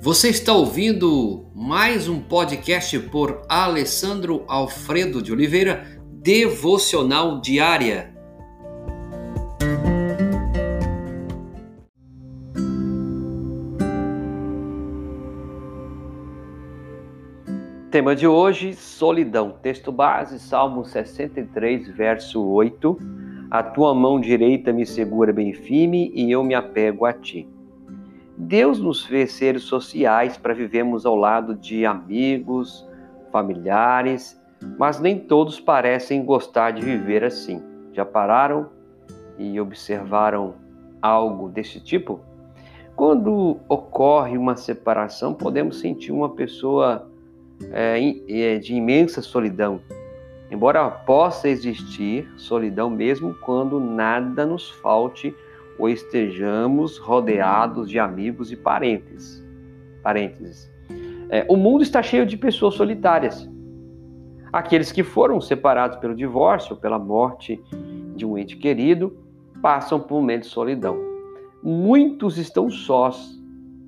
Você está ouvindo mais um podcast por Alessandro Alfredo de Oliveira, Devocional Diária. Tema de hoje: solidão. Texto base, Salmo 63, verso 8. A tua mão direita me segura bem firme e eu me apego a ti. Deus nos fez seres sociais para vivermos ao lado de amigos, familiares, mas nem todos parecem gostar de viver assim. Já pararam e observaram algo desse tipo? Quando ocorre uma separação, podemos sentir uma pessoa é, é, de imensa solidão. Embora possa existir solidão mesmo quando nada nos falte ou estejamos rodeados de amigos e parentes. Parênteses. É, o mundo está cheio de pessoas solitárias. Aqueles que foram separados pelo divórcio ou pela morte de um ente querido passam por um momento de solidão. Muitos estão sós,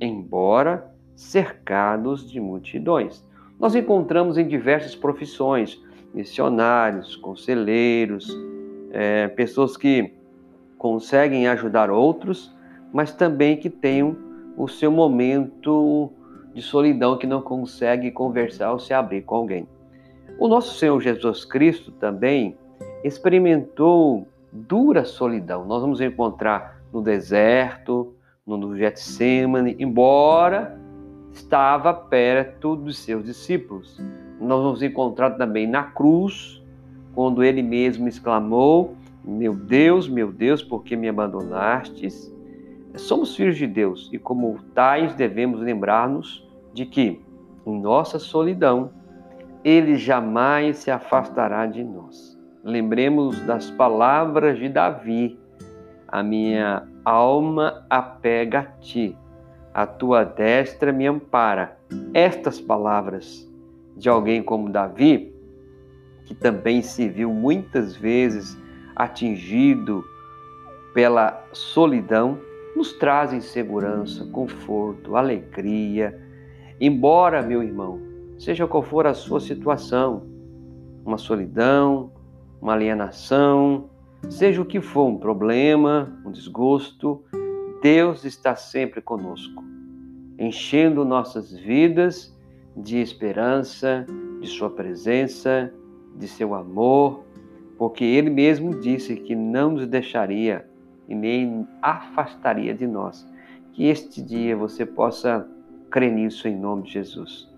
embora cercados de multidões nós encontramos em diversas profissões, missionários, conselheiros, é, pessoas que conseguem ajudar outros, mas também que tenham o seu momento de solidão que não consegue conversar ou se abrir com alguém. O nosso Senhor Jesus Cristo também experimentou dura solidão. Nós vamos encontrar no deserto, no Getsemane, embora estava perto dos seus discípulos. Nós vamos encontrar também na cruz, quando ele mesmo exclamou: Meu Deus, meu Deus, por que me abandonastes? Somos filhos de Deus e, como tais, devemos lembrar-nos de que, em nossa solidão, ele jamais se afastará de nós. Lembremos das palavras de Davi: A minha alma apega a ti a tua destra me ampara. Estas palavras de alguém como Davi, que também se viu muitas vezes atingido pela solidão, nos trazem segurança, conforto, alegria. Embora, meu irmão, seja qual for a sua situação, uma solidão, uma alienação, seja o que for, um problema, um desgosto, Deus está sempre conosco, enchendo nossas vidas de esperança, de Sua presença, de Seu amor, porque Ele mesmo disse que não nos deixaria e nem afastaria de nós. Que este dia você possa crer nisso em nome de Jesus.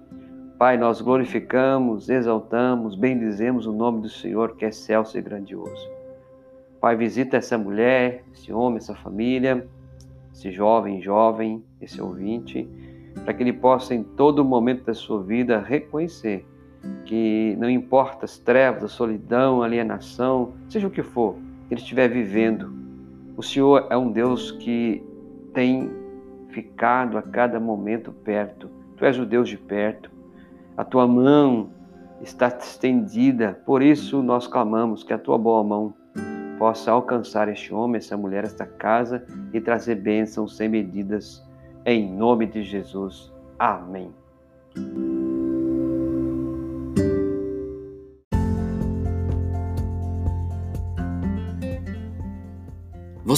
Pai, nós glorificamos, exaltamos, bendizemos o nome do Senhor que é excelso e grandioso. Pai, visita essa mulher, esse homem, essa família esse jovem, jovem, esse ouvinte, para que ele possa em todo momento da sua vida reconhecer que não importa as trevas, a solidão, a alienação, seja o que for, ele estiver vivendo, o Senhor é um Deus que tem ficado a cada momento perto. Tu és o Deus de perto. A tua mão está estendida, por isso nós clamamos que a tua boa mão possa alcançar este homem, essa mulher, esta casa e trazer bênçãos sem medidas. Em nome de Jesus. Amém.